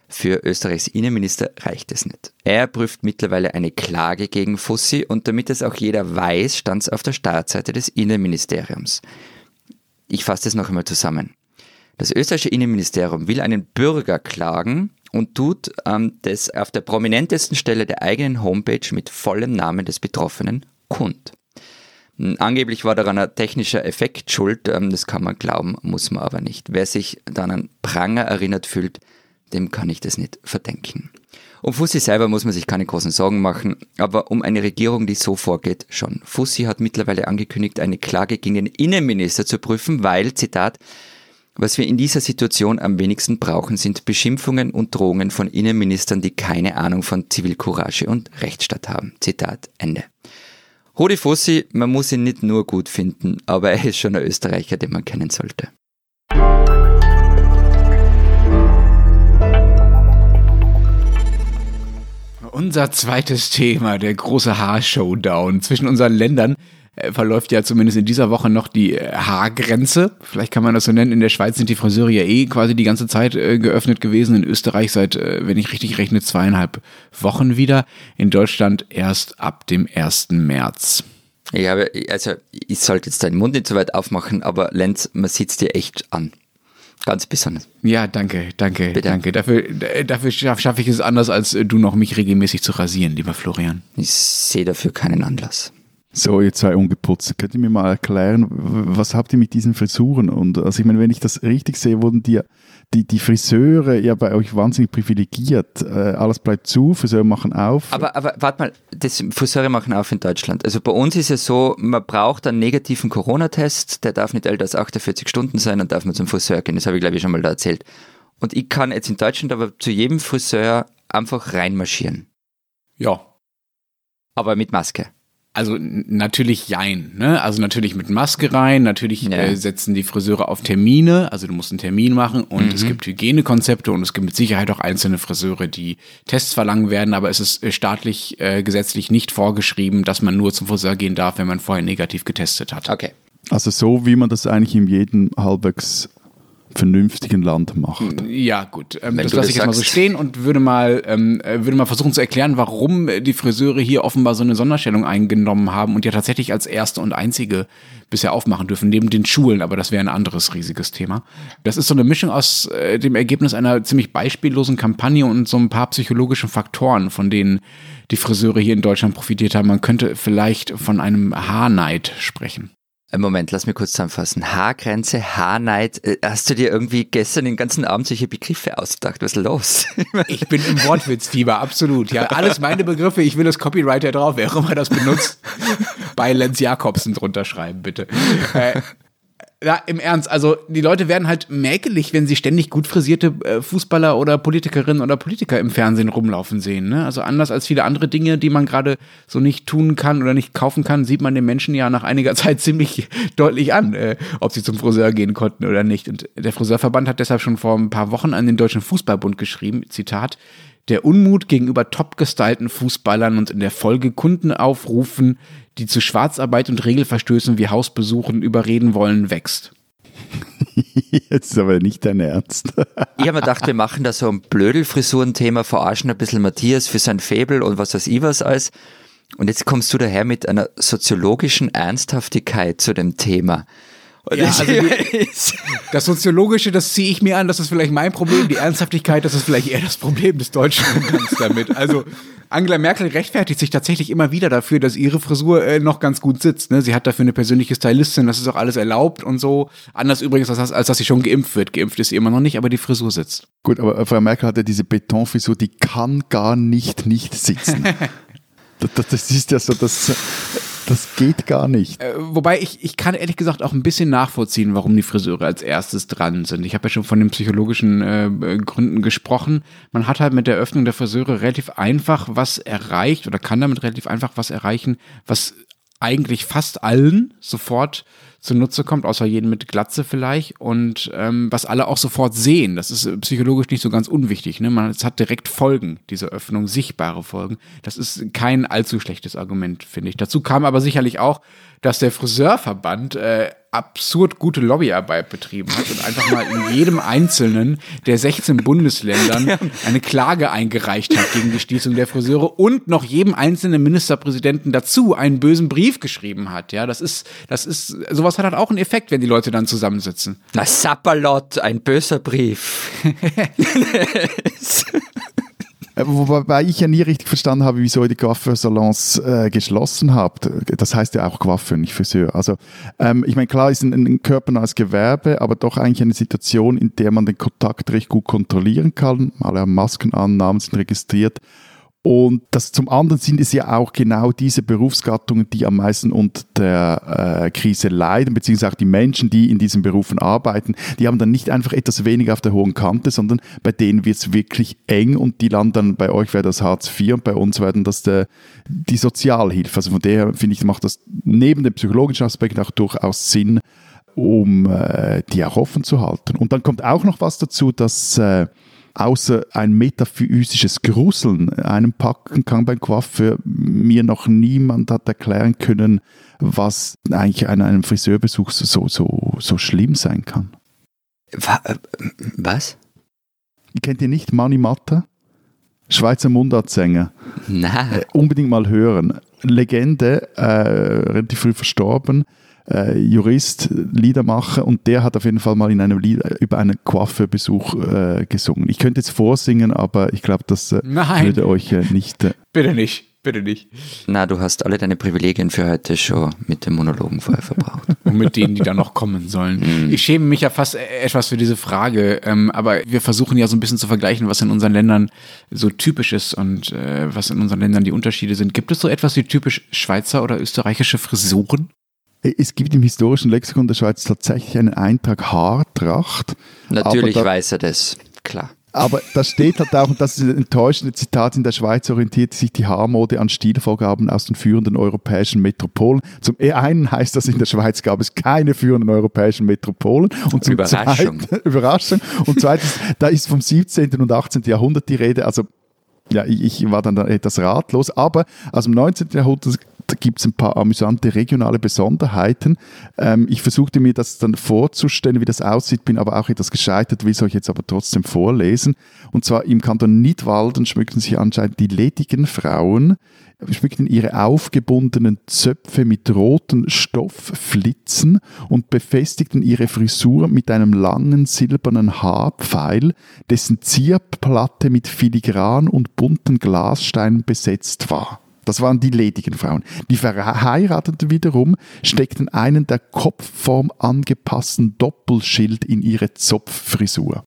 Für Österreichs Innenminister reicht es nicht. Er prüft mittlerweile eine Klage gegen Fussi und damit es auch jeder weiß, stand es auf der Startseite des Innenministeriums. Ich fasse das noch einmal zusammen. Das österreichische Innenministerium will einen Bürger klagen und tut ähm, das auf der prominentesten Stelle der eigenen Homepage mit vollem Namen des Betroffenen kund. Hm, Angeblich war daran ein technischer Effekt schuld, ähm, das kann man glauben, muss man aber nicht. Wer sich dann an Pranger erinnert fühlt, dem kann ich das nicht verdenken. Um Fussi selber muss man sich keine großen Sorgen machen, aber um eine Regierung, die so vorgeht, schon. Fussi hat mittlerweile angekündigt, eine Klage gegen den Innenminister zu prüfen, weil, Zitat, was wir in dieser Situation am wenigsten brauchen, sind Beschimpfungen und Drohungen von Innenministern, die keine Ahnung von Zivilcourage und Rechtsstaat haben. Zitat Ende. Rudi Fussi, man muss ihn nicht nur gut finden, aber er ist schon ein Österreicher, den man kennen sollte. Unser zweites Thema, der große Haar-Showdown zwischen unseren Ländern, äh, verläuft ja zumindest in dieser Woche noch die äh, Haargrenze. Vielleicht kann man das so nennen. In der Schweiz sind die Friseure ja eh quasi die ganze Zeit äh, geöffnet gewesen. In Österreich seit, äh, wenn ich richtig rechne, zweieinhalb Wochen wieder. In Deutschland erst ab dem 1. März. Habe, also, ich sollte jetzt deinen Mund nicht so weit aufmachen, aber Lenz, man sieht's dir echt an. Ganz besonders. Ja, danke, danke, Bitte. danke. Dafür, d- dafür schaffe schaff ich es anders, als äh, du noch mich regelmäßig zu rasieren, lieber Florian. Ich sehe dafür keinen Anlass. So, ihr zwei Ungeputzt, könnt ihr mir mal erklären, was habt ihr mit diesen Frisuren? Und also ich meine, wenn ich das richtig sehe, wurden die, die, die Friseure ja bei euch wahnsinnig privilegiert. Äh, alles bleibt zu, Friseure machen auf. Aber, aber warte mal, das Friseure machen auf in Deutschland. Also bei uns ist es so, man braucht einen negativen Corona-Test, der darf nicht älter als 48 Stunden sein und darf man zum Friseur gehen. Das habe ich, glaube ich, schon mal da erzählt. Und ich kann jetzt in Deutschland aber zu jedem Friseur einfach reinmarschieren. Ja, Aber mit Maske. Also natürlich jein, ne? Also natürlich mit Maske rein, natürlich Ja. äh, setzen die Friseure auf Termine, also du musst einen Termin machen und es gibt Hygienekonzepte und es gibt mit Sicherheit auch einzelne Friseure, die Tests verlangen werden, aber es ist äh, staatlich, äh, gesetzlich nicht vorgeschrieben, dass man nur zum Friseur gehen darf, wenn man vorher negativ getestet hat. Okay. Also so, wie man das eigentlich in jedem halbwegs vernünftigen Land macht. Ja, gut. Ähm, das lasse ich jetzt mal so stehen und würde mal, ähm, äh, würde mal versuchen zu erklären, warum die Friseure hier offenbar so eine Sonderstellung eingenommen haben und ja tatsächlich als erste und einzige bisher aufmachen dürfen, neben den Schulen, aber das wäre ein anderes riesiges Thema. Das ist so eine Mischung aus äh, dem Ergebnis einer ziemlich beispiellosen Kampagne und so ein paar psychologischen Faktoren, von denen die Friseure hier in Deutschland profitiert haben. Man könnte vielleicht von einem Haarneid sprechen. Moment, lass mich kurz zusammenfassen. Haargrenze, Haarneid. Äh, hast du dir irgendwie gestern den ganzen Abend solche Begriffe ausgedacht? Was ist los? Ich bin im Wortwitzfieber, absolut. Ja, alles meine Begriffe. Ich will das Copyright drauf, wer auch immer das benutzt, bei Lenz Jakobsen drunter schreiben, bitte. Äh, ja, im Ernst, also die Leute werden halt mäkelig, wenn sie ständig gut frisierte äh, Fußballer oder Politikerinnen oder Politiker im Fernsehen rumlaufen sehen. Ne? Also anders als viele andere Dinge, die man gerade so nicht tun kann oder nicht kaufen kann, sieht man den Menschen ja nach einiger Zeit ziemlich deutlich an, äh, ob sie zum Friseur gehen konnten oder nicht. Und der Friseurverband hat deshalb schon vor ein paar Wochen an den Deutschen Fußballbund geschrieben, Zitat, der Unmut gegenüber topgestylten Fußballern und in der Folge Kunden aufrufen, die zu Schwarzarbeit und Regelverstößen wie Hausbesuchen überreden wollen, wächst. Jetzt ist aber nicht dein Ernst. ich habe mir gedacht, wir machen da so ein Blödelfrisuren-Thema, verarschen ein bisschen Matthias für sein Faible und was weiß ich was alles. Und jetzt kommst du daher mit einer soziologischen Ernsthaftigkeit zu dem Thema. Ja, also die, das Soziologische, das ziehe ich mir an, das ist vielleicht mein Problem. Die Ernsthaftigkeit, das ist vielleicht eher das Problem des deutschen Umgangs damit. Also Angela Merkel rechtfertigt sich tatsächlich immer wieder dafür, dass ihre Frisur äh, noch ganz gut sitzt. Ne? Sie hat dafür eine persönliche Stylistin, das ist auch alles erlaubt und so. Anders übrigens, als, als dass sie schon geimpft wird. Geimpft ist sie immer noch nicht, aber die Frisur sitzt. Gut, aber Frau Merkel hat ja diese Betonfrisur, die kann gar nicht nicht sitzen. das, das ist ja so das das geht gar nicht. Äh, wobei ich, ich kann ehrlich gesagt auch ein bisschen nachvollziehen, warum die Friseure als erstes dran sind. Ich habe ja schon von den psychologischen äh, Gründen gesprochen. Man hat halt mit der Öffnung der Friseure relativ einfach was erreicht oder kann damit relativ einfach was erreichen, was eigentlich fast allen sofort zunutze kommt, außer jeden mit Glatze vielleicht. Und ähm, was alle auch sofort sehen, das ist psychologisch nicht so ganz unwichtig. Ne? Man, es hat direkt Folgen, diese Öffnung, sichtbare Folgen. Das ist kein allzu schlechtes Argument, finde ich. Dazu kam aber sicherlich auch, dass der Friseurverband äh, absurd gute Lobbyarbeit betrieben hat und einfach mal in jedem einzelnen der 16 Bundesländern eine Klage eingereicht hat gegen die Schließung der Friseure und noch jedem einzelnen Ministerpräsidenten dazu einen bösen Brief geschrieben hat. Ja, das ist, das ist, sowas hat halt auch einen Effekt, wenn die Leute dann zusammensitzen. Na, Sapperlot, ein böser Brief. Äh, wobei ich ja nie richtig verstanden habe, wieso ihr die Coiffeursalons äh, geschlossen habt. Das heißt ja auch Coiffeur, nicht Friseur. Also ähm, ich meine, klar ist ein, ein körpernahes Gewerbe, aber doch eigentlich eine Situation, in der man den Kontakt recht gut kontrollieren kann. Alle haben Masken an, Namen sind registriert. Und das zum anderen sind es ja auch genau diese Berufsgattungen, die am meisten unter der äh, Krise leiden, beziehungsweise auch die Menschen, die in diesen Berufen arbeiten, die haben dann nicht einfach etwas weniger auf der hohen Kante, sondern bei denen wird es wirklich eng und die landen dann, bei euch wäre das Hartz IV und bei uns werden das der, die Sozialhilfe. Also von daher finde ich, macht das neben dem psychologischen Aspekt auch durchaus Sinn, um äh, die auch offen zu halten. Und dann kommt auch noch was dazu, dass äh, außer ein metaphysisches Gruseln einem packen kann beim Coiffeur, mir noch niemand hat erklären können, was eigentlich an einem Friseurbesuch so, so, so schlimm sein kann. Äh, was? Kennt ihr nicht Mani Matta? Schweizer Mundartsänger. Nein. Äh, unbedingt mal hören. Legende, äh, relativ früh verstorben äh, Jurist, Liedermacher und der hat auf jeden Fall mal in einem Lied über einen Coiffeurbesuch äh, gesungen. Ich könnte jetzt vorsingen, aber ich glaube, das äh, würde euch äh, nicht. Äh, Bitte nicht. Bitte nicht. Na, du hast alle deine Privilegien für heute schon mit dem Monologen vorher verbraucht. Und mit denen, die dann noch kommen sollen. Mm. Ich schäme mich ja fast e-, etwas für diese Frage, ähm, aber wir versuchen ja so ein bisschen zu vergleichen, was in unseren Ländern so typisch ist und äh, was in unseren Ländern die Unterschiede sind. Gibt es so etwas wie typisch Schweizer oder österreichische Frisuren? Es gibt im historischen Lexikon der Schweiz tatsächlich einen Eintrag Haartracht. Natürlich da, weiß er das, klar. Aber da steht halt auch, und das ist ein enttäuschendes Zitat, in der Schweiz orientiert sich die Haarmode an Stilvorgaben aus den führenden europäischen Metropolen. Zum einen heißt das, in der Schweiz gab es keine führenden europäischen Metropolen. Und zum Überraschung. Zweiten, Überraschung. Und zweitens, da ist vom 17. und 18. Jahrhundert die Rede, also ja, ich, war dann etwas ratlos, aber aus dem 19. Jahrhundert gibt es ein paar amüsante regionale Besonderheiten. Ähm, ich versuchte mir das dann vorzustellen, wie das aussieht, bin aber auch etwas gescheitert, will es euch jetzt aber trotzdem vorlesen. Und zwar im Kanton Nidwalden schmücken sich anscheinend die ledigen Frauen schmückten ihre aufgebundenen Zöpfe mit roten Stoffflitzen und befestigten ihre Frisur mit einem langen silbernen Haarpfeil, dessen Zierplatte mit filigran und bunten Glassteinen besetzt war. Das waren die ledigen Frauen. Die Verheirateten wiederum steckten einen der Kopfform angepassten Doppelschild in ihre Zopffrisur.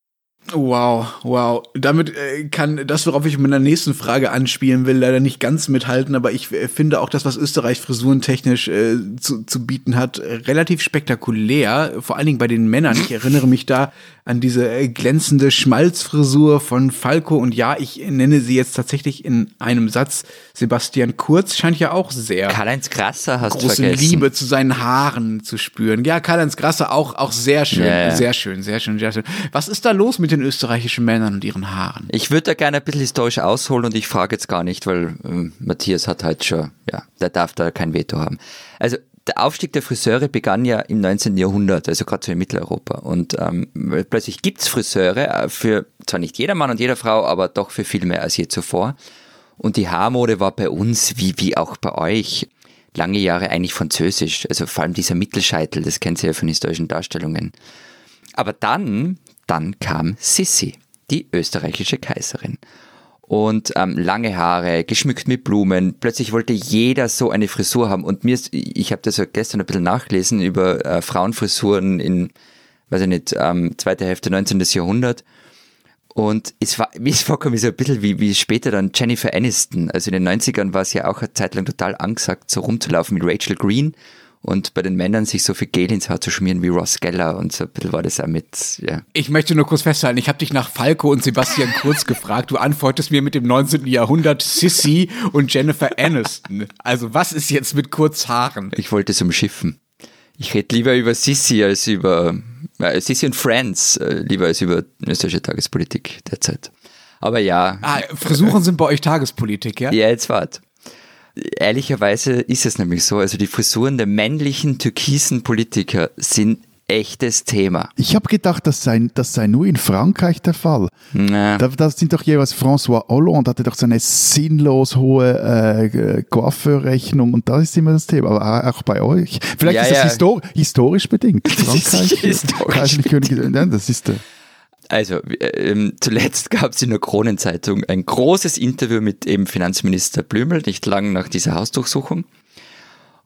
Wow, wow. Damit äh, kann das, worauf ich mit meiner nächsten Frage anspielen will, leider nicht ganz mithalten, aber ich äh, finde auch das, was Österreich frisurentechnisch äh, zu, zu bieten hat, relativ spektakulär, vor allen Dingen bei den Männern. Ich erinnere mich da an diese äh, glänzende Schmalzfrisur von Falco und ja, ich nenne sie jetzt tatsächlich in einem Satz. Sebastian Kurz scheint ja auch sehr Karl-Heinz Grasser hast große vergessen. Liebe zu seinen Haaren zu spüren. Ja, Karl-Heinz Grasser auch, auch sehr schön, ja. sehr schön, sehr schön, sehr schön. Was ist da los mit den österreichischen Männern und ihren Haaren? Ich würde da gerne ein bisschen historisch ausholen und ich frage jetzt gar nicht, weil ähm, Matthias hat halt schon, ja, der darf da kein Veto haben. Also der Aufstieg der Friseure begann ja im 19. Jahrhundert, also gerade so in Mitteleuropa. Und ähm, plötzlich gibt's Friseure äh, für zwar nicht jeder Mann und jede Frau, aber doch für viel mehr als je zuvor. Und die Haarmode war bei uns, wie, wie auch bei euch, lange Jahre eigentlich französisch. Also vor allem dieser Mittelscheitel, das kennt ihr ja von historischen Darstellungen. Aber dann, dann kam Sissi, die österreichische Kaiserin. Und ähm, lange Haare, geschmückt mit Blumen. Plötzlich wollte jeder so eine Frisur haben. Und mir ist, ich habe das ja gestern ein bisschen nachgelesen über äh, Frauenfrisuren in, weiß ich nicht, ähm, zweite Hälfte 19. Jahrhundert. Und es war, mir ist vorgekommen, so ein bisschen wie, wie später dann Jennifer Aniston. Also in den 90ern war es ja auch eine Zeit lang total angesagt, so rumzulaufen mit Rachel Green und bei den Männern sich so viel Gel ins Haar zu schmieren wie Ross Geller und so ein bisschen war das auch mit, ja. Ich möchte nur kurz festhalten, ich habe dich nach Falco und Sebastian Kurz gefragt. Du antwortest mir mit dem 19. Jahrhundert Sissy und Jennifer Aniston. Also was ist jetzt mit Kurzhaaren? Ich wollte es umschiffen. Ich rede lieber über Sissi als über äh, Sissi und Friends, äh, lieber als über österreichische Tagespolitik derzeit. Aber ja, Ah, Frisuren sind bei euch Tagespolitik, ja? ja, jetzt wart. Ehrlicherweise ist es nämlich so, also die Frisuren der männlichen türkisen Politiker sind echtes Thema. Ich habe gedacht, das sei, das sei nur in Frankreich der Fall. Da, das sind doch jeweils François Hollande hatte doch so eine sinnlos hohe äh, Coiffeurrechnung und da ist immer das Thema. Aber auch bei euch. Vielleicht Ja, ist das ja. histor historisch bedingt. ist Frankreich, sicher historisch Kaiserliche Königin, nein, das ist äh, Also, ähm, zuletzt gab es in der Kronenzeitung ein großes Interview mit eben Finanzminister Blümel, nicht lang nach dieser Hausdurchsuchung.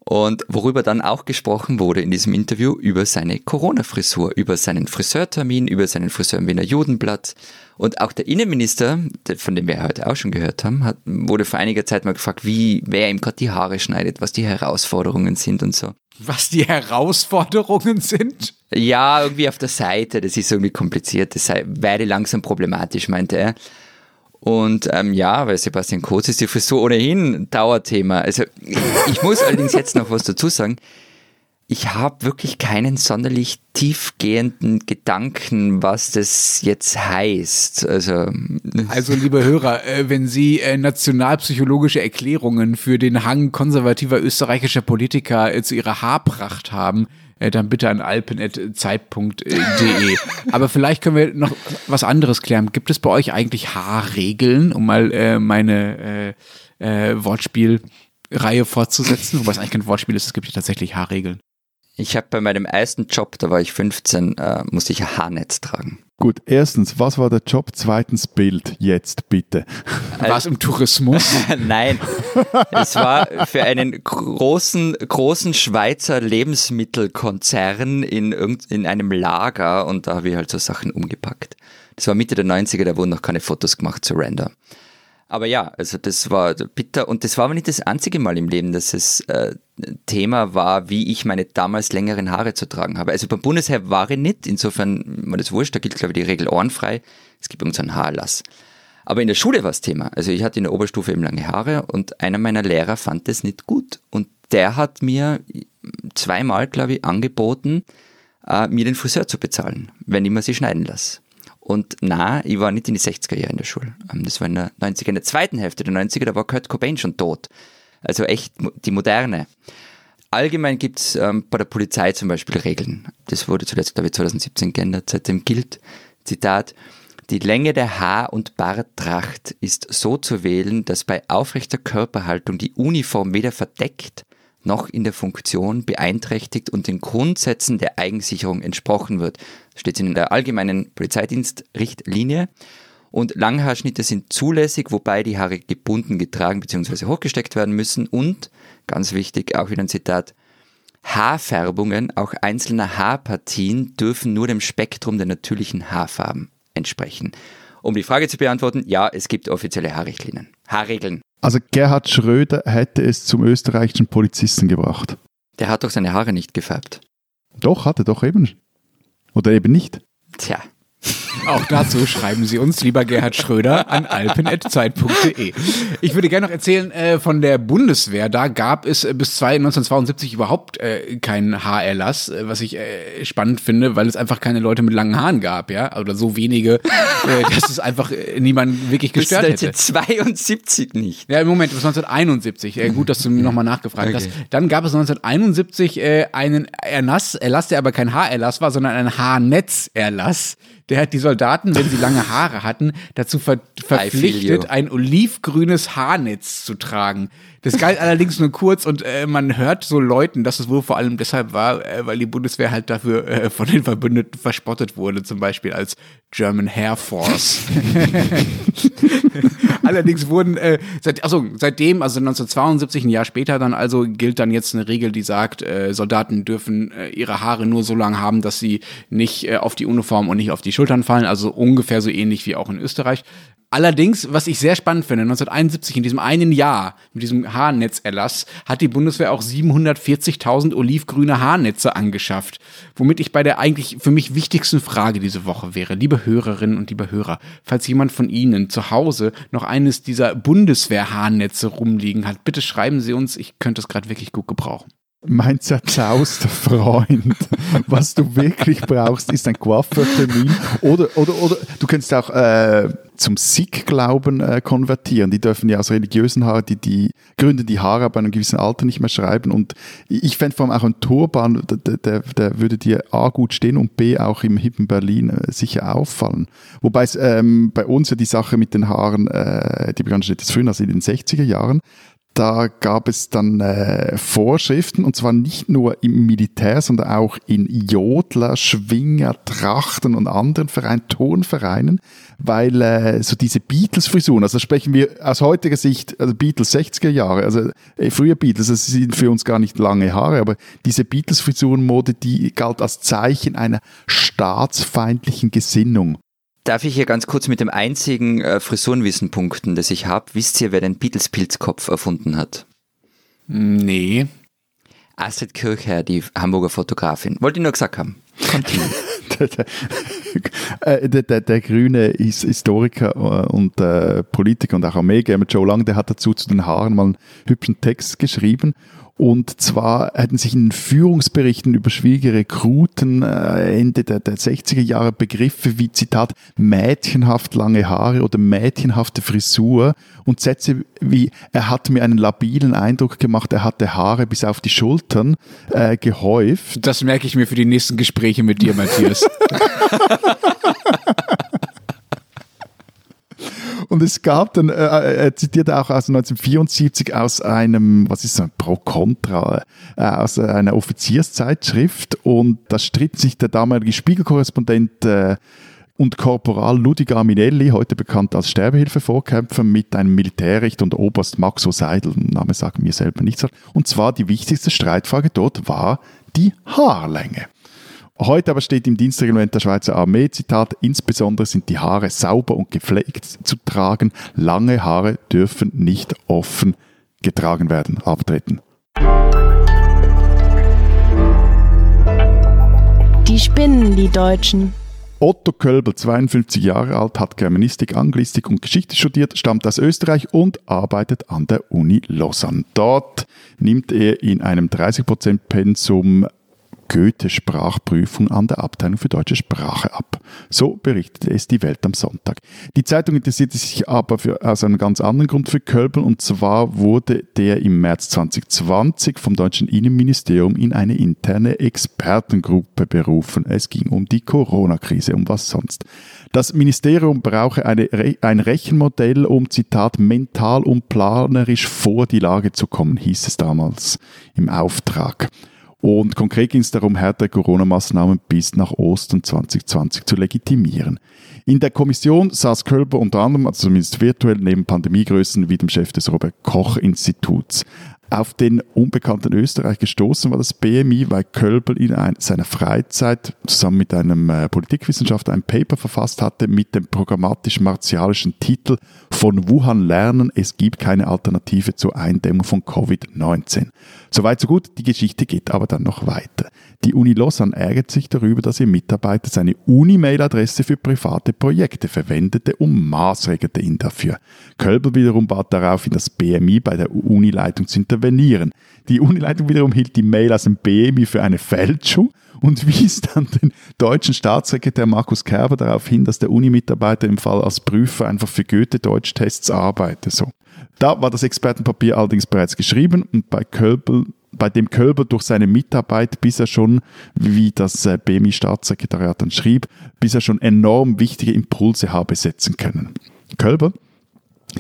Und worüber dann auch gesprochen wurde in diesem Interview über seine Corona-Frisur, über seinen Friseurtermin, über seinen Friseur im Wiener Judenblatt. Und auch der Innenminister, von dem wir heute auch schon gehört haben, hat, wurde vor einiger Zeit mal gefragt, wie, wer ihm gerade die Haare schneidet, was die Herausforderungen sind und so. Was die Herausforderungen sind? Ja, irgendwie auf der Seite, das ist irgendwie kompliziert, das sei, werde langsam problematisch, meinte er. Und ähm, ja, weil Sebastian Kurz ist die Frisur ohnehin ein Dauerthema. Also ich muss allerdings jetzt noch was dazu sagen. Ich habe wirklich keinen sonderlich tiefgehenden Gedanken, was das jetzt heißt. Also Also, liebe Hörer, äh, wenn Sie äh, nationalpsychologische Erklärungen für den Hang konservativer österreichischer Politiker äh, zu ihrer Haarpracht haben, dann bitte an alpen.zeit.de. Aber vielleicht können wir noch was anderes klären. Gibt es bei euch eigentlich Haarregeln, um mal meine Wortspielreihe fortzusetzen? Wobei es eigentlich kein Wortspiel ist, es gibt ja tatsächlich Haarregeln. Ich habe bei meinem ersten Job, da war ich 15, äh, musste ich ein Haarnetz tragen. gut. Erstens, was war der Job? Zweitens, Bild. Jetzt bitte. War es im Tourismus? Nein, es war für einen großen, großen Schweizer Lebensmittelkonzern in, irgend, in einem Lager und da habe ich halt so Sachen umgepackt. Das war Mitte der 90er, da wurden noch keine Fotos gemacht zu Render. Aber ja, also das war bitter und das war aber nicht das einzige Mal im Leben, dass es äh, Thema war, wie ich meine damals längeren Haare zu tragen habe. Also beim Bundesheer war ich nicht, insofern war das wurscht, da gilt glaube ich die Regel ohrenfrei. Es gibt irgendeinen Haarlass. Aber in der Schule war es Thema. Also ich hatte in der Oberstufe eben lange Haare und einer meiner Lehrer fand das nicht gut. Und der hat mir zweimal, glaube ich, angeboten, äh, mir den Friseur zu bezahlen, wenn ich mir sie schneiden lasse. Und na, ich war nicht in die 60er Jahre in der Schule. Ähm, Das war in der 90er, in der zweiten Hälfte der 90er, da war Kurt Cobain schon tot. Also echt die moderne. Allgemein gibt es ähm, bei der Polizei zum Beispiel Regeln. Das wurde zuletzt, glaube ich, 2017 geändert. Seitdem gilt, Zitat, die Länge der Haar- und Barttracht ist so zu wählen, dass bei aufrechter Körperhaltung die Uniform weder verdeckt noch in der Funktion beeinträchtigt und den Grundsätzen der Eigensicherung entsprochen wird. Das steht in der allgemeinen Polizeidienstrichtlinie. Und Langhaarschnitte sind zulässig, wobei die Haare gebunden, getragen bzw. hochgesteckt werden müssen. Und, ganz wichtig, auch wieder ein Zitat, Haarfärbungen, auch einzelner Haarpartien, dürfen nur dem Spektrum der natürlichen Haarfarben entsprechen. Um die Frage zu beantworten, ja, es gibt offizielle Haarrichtlinien. Haarregeln. Also Gerhard Schröder hätte es zum österreichischen Polizisten gebracht. Der hat doch seine Haare nicht gefärbt. Doch, hatte doch eben. Oder eben nicht. Tja, auch dazu schreiben Sie uns, lieber Gerhard Schröder, an alpen.zeit.de. Ich würde gerne noch erzählen äh, von der Bundeswehr. Da gab es äh, bis 1972 überhaupt äh, keinen Haarerlass, äh, was ich äh, spannend finde, weil es einfach keine Leute mit langen Haaren gab, ja, oder so wenige, dass es einfach niemanden wirklich gestört bis hätte. 1972 nicht. Ja, im Moment, bis 1971. Äh, gut, dass du nochmal nachgefragt okay. hast. Dann gab es 1971 äh, einen Erlass, Erlass, der aber kein Haarerlass war, sondern ein Haarnetzerlass der hat die Soldaten, wenn sie lange Haare hatten, dazu ver verpflichtet, ein olivgrünes Haarnetz zu tragen. Das galt allerdings nur kurz und äh, man hört so Leuten, dass es wohl vor allem deshalb war, äh, weil die Bundeswehr halt dafür äh, von den Verbündeten verspottet wurde, zum Beispiel als German Hair Force. allerdings wurden äh, seit, also seitdem, also 1972, ein Jahr später dann also, gilt dann jetzt eine Regel, die sagt, äh, Soldaten dürfen äh, ihre Haare nur so lang haben, dass sie nicht äh, auf die Uniform und nicht auf die Schultern fallen, also ungefähr so ähnlich wie auch in Österreich. Allerdings, was ich sehr spannend finde, 1971, in diesem einen Jahr, mit diesem Haarnetzerlass, hat die Bundeswehr auch 740.000 olivgrüne Haarnetze angeschafft. Womit ich bei der eigentlich für mich wichtigsten Frage diese Woche wäre, liebe Hörerinnen und liebe Hörer, falls jemand von Ihnen zu Hause noch eines dieser Bundeswehr-Haarnetze rumliegen hat, bitte schreiben Sie uns, ich könnte es gerade wirklich gut gebrauchen. Mein zerzauster Freund, was du wirklich brauchst, ist ein Coiffeurtermin oder, oder, oder du kannst auch äh, zum Sikh-Glauben äh, konvertieren. Die dürfen ja aus religiösen Haaren, die, die gründen die Haare ab einem gewissen Alter nicht mehr schreiben und ich fände vor allem auch ein Turban, der, der, der, würde dir A gut stehen und B auch im hippen Berlin äh, sicher auffallen. Wobei es ähm, bei uns ja die Sache mit den Haaren, äh, die begann schon etwas früher, also in den 60er Jahren, da gab es dann äh, Vorschriften und zwar nicht nur im Militär, sondern auch in Jodler, Schwinger, Trachten und anderen Vereinen, Tonvereinen, weil äh, so diese Beatles-Frisuren, also sprechen wir aus heutiger Sicht, also Beatles 60er Jahre, also äh, früher Beatles, das sind für uns gar nicht lange Haare, aber diese Beatles-Frisurenmode, die galt als Zeichen einer staatsfeindlichen Gesinnung. Darf ich hier ganz kurz mit dem einzigen äh, Frisurenwissen punkten, das ich habe? Wisst ihr, wer den Beatles-Pilzkopf erfunden hat? Nee. Astrid Kirchherr, die Hamburger Fotografin. Wollte ich nur gesagt haben. der, der, äh, der, der, der, grüne Historiker äh, und äh, Politiker und auch Armeegamer Joe Lang, der hat dazu zu den Haaren mal einen hübschen Text geschrieben und zwar hätten sich in Führungsberichten über schwierige Rekruten äh, Ende der, der 60er Jahre Begriffe wie Zitat mädchenhaft lange Haare oder mädchenhafte Frisur und Sätze wie er hat mir einen labilen Eindruck gemacht, er hatte Haare bis auf die Schultern äh, gehäuft. Das merke ich mir für die nächsten Gespräche mit dir, Matthias. Und es gab dann, äh, er zitiert auch aus 1974 aus einem, was ist ein Pro-Contra, äh, aus einer Offizierszeitschrift und da stritt sich der damalige Spiegelkorrespondent äh, und Korporal Ludiger Minelli, heute bekannt als Sterbehilfevorkämpfer, mit einem Militärrichter und Oberst Maxo Seidel, Name sagt mir selber nichts, und zwar die wichtigste Streitfrage dort war die Haarlänge. Heute aber steht im Dienstreglement der Schweizer Armee, Zitat, insbesondere sind die Haare sauber und gepflegt zu tragen. Lange Haare dürfen nicht offen getragen werden, abtreten. Die spinnen, die Deutschen. Otto Kölbel, 52 Jahre alt, hat Germanistik, Anglistik und Geschichte studiert, stammt aus Österreich und arbeitet an der Uni Lausanne. Dort nimmt er in einem 30% Pensum Goethe-Sprachprüfung an der Abteilung für deutsche Sprache ab. So berichtete es die Welt am Sonntag. Die Zeitung interessierte sich aber für, aus einem ganz anderen Grund für Kölbel und zwar wurde der im März 2020 vom deutschen Innenministerium in eine interne Expertengruppe berufen. Es ging um die Corona-Krise, um was sonst. Das Ministerium brauche eine, ein Rechenmodell, um, Zitat, mental und planerisch vor die Lage zu kommen, hieß es damals im Auftrag. Und konkret ging es darum, härtere Corona-Maßnahmen bis nach Ostern 2020 zu legitimieren. In der Kommission saß Kölber unter anderem, also zumindest virtuell, neben Pandemiegrößen wie dem Chef des Robert-Koch-Instituts auf den unbekannten Österreich gestoßen war das BMI, weil Kölbel in seiner Freizeit zusammen mit einem äh, Politikwissenschaftler ein Paper verfasst hatte mit dem programmatisch-martialischen Titel Von Wuhan lernen, es gibt keine Alternative zur Eindämmung von Covid-19. Soweit so gut, die Geschichte geht aber dann noch weiter. Die Uni Lausanne ärgert sich darüber, dass ihr Mitarbeiter seine Uni-Mail-Adresse für private Projekte verwendete und maßregelte ihn dafür. Kölbel wiederum bat daraufhin das BMI bei der Unileitung zu intervenieren. Die Unileitung wiederum hielt die Mail aus dem BMI für eine Fälschung und wies dann den deutschen Staatssekretär Markus Kerber darauf hin, dass der Uni-Mitarbeiter im Fall als Prüfer einfach für Goethe-Deutschtests arbeite. So. Da war das Expertenpapier allerdings bereits geschrieben und bei Kölbel bei dem Kölber durch seine Mitarbeit bis er schon, wie das äh, BMI-Staatssekretariat dann schrieb, bis er schon enorm wichtige Impulse habe setzen können. Kölber,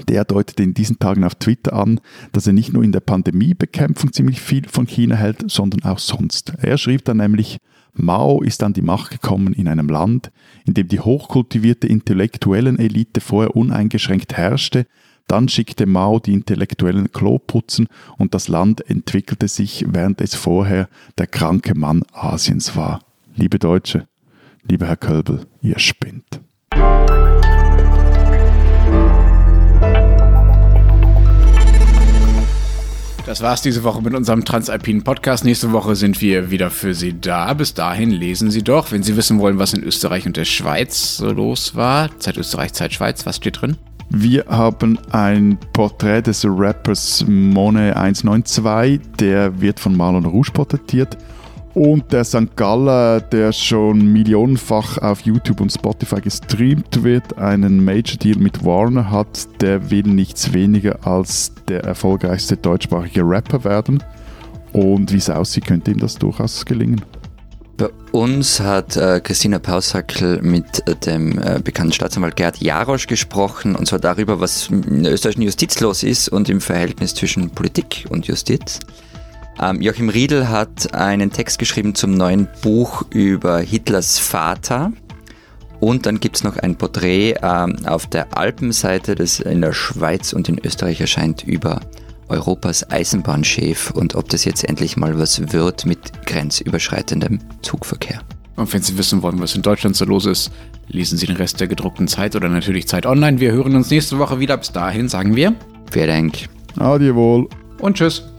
der deutete in diesen Tagen auf Twitter an, dass er nicht nur in der Pandemiebekämpfung ziemlich viel von China hält, sondern auch sonst. Er schrieb dann nämlich, Mao ist an die Macht gekommen in einem Land, in dem die hochkultivierte intellektuellen Elite vorher uneingeschränkt herrschte, dann schickte Mao die Intellektuellen Klo putzen und das Land entwickelte sich, während es vorher der kranke Mann Asiens war. Liebe Deutsche, lieber Herr Kölbel, ihr spinnt. Das war's diese Woche mit unserem Transalpinen Podcast. Nächste Woche sind wir wieder für Sie da. Bis dahin lesen Sie doch, wenn Sie wissen wollen, was in Österreich und der Schweiz so los war. Zeit Österreich, Zeit Schweiz, was steht drin? Wir haben ein Porträt des Rappers Mone 192, der wird von Marlon Rouge porträtiert. Und der St. Galler, der schon millionenfach auf YouTube und Spotify gestreamt wird, einen Major Deal mit Warner hat, der will nichts weniger als der erfolgreichste deutschsprachige Rapper werden. Und wie es aussieht, könnte ihm das durchaus gelingen. Bei uns hat äh, Christina Pausackel mit äh, dem äh, bekannten Staatsanwalt Gerd Jarosch gesprochen, und zwar darüber, was in der österreichischen Justiz los ist und im Verhältnis zwischen Politik und Justiz. Ähm, Joachim Riedel hat einen Text geschrieben zum neuen Buch über Hitlers Vater. Und dann gibt es noch ein Porträt ähm, auf der Alpenseite, das in der Schweiz und in Österreich erscheint, über Europas Eisenbahnchef und ob das jetzt endlich mal was wird mit grenzüberschreitendem Zugverkehr. Und wenn Sie wissen wollen, was in Deutschland so los ist, lesen Sie den Rest der gedruckten Zeit oder natürlich Zeit online. Wir hören uns nächste Woche wieder. Bis dahin sagen wir. Vielen Dank. Adieu wohl. Und tschüss.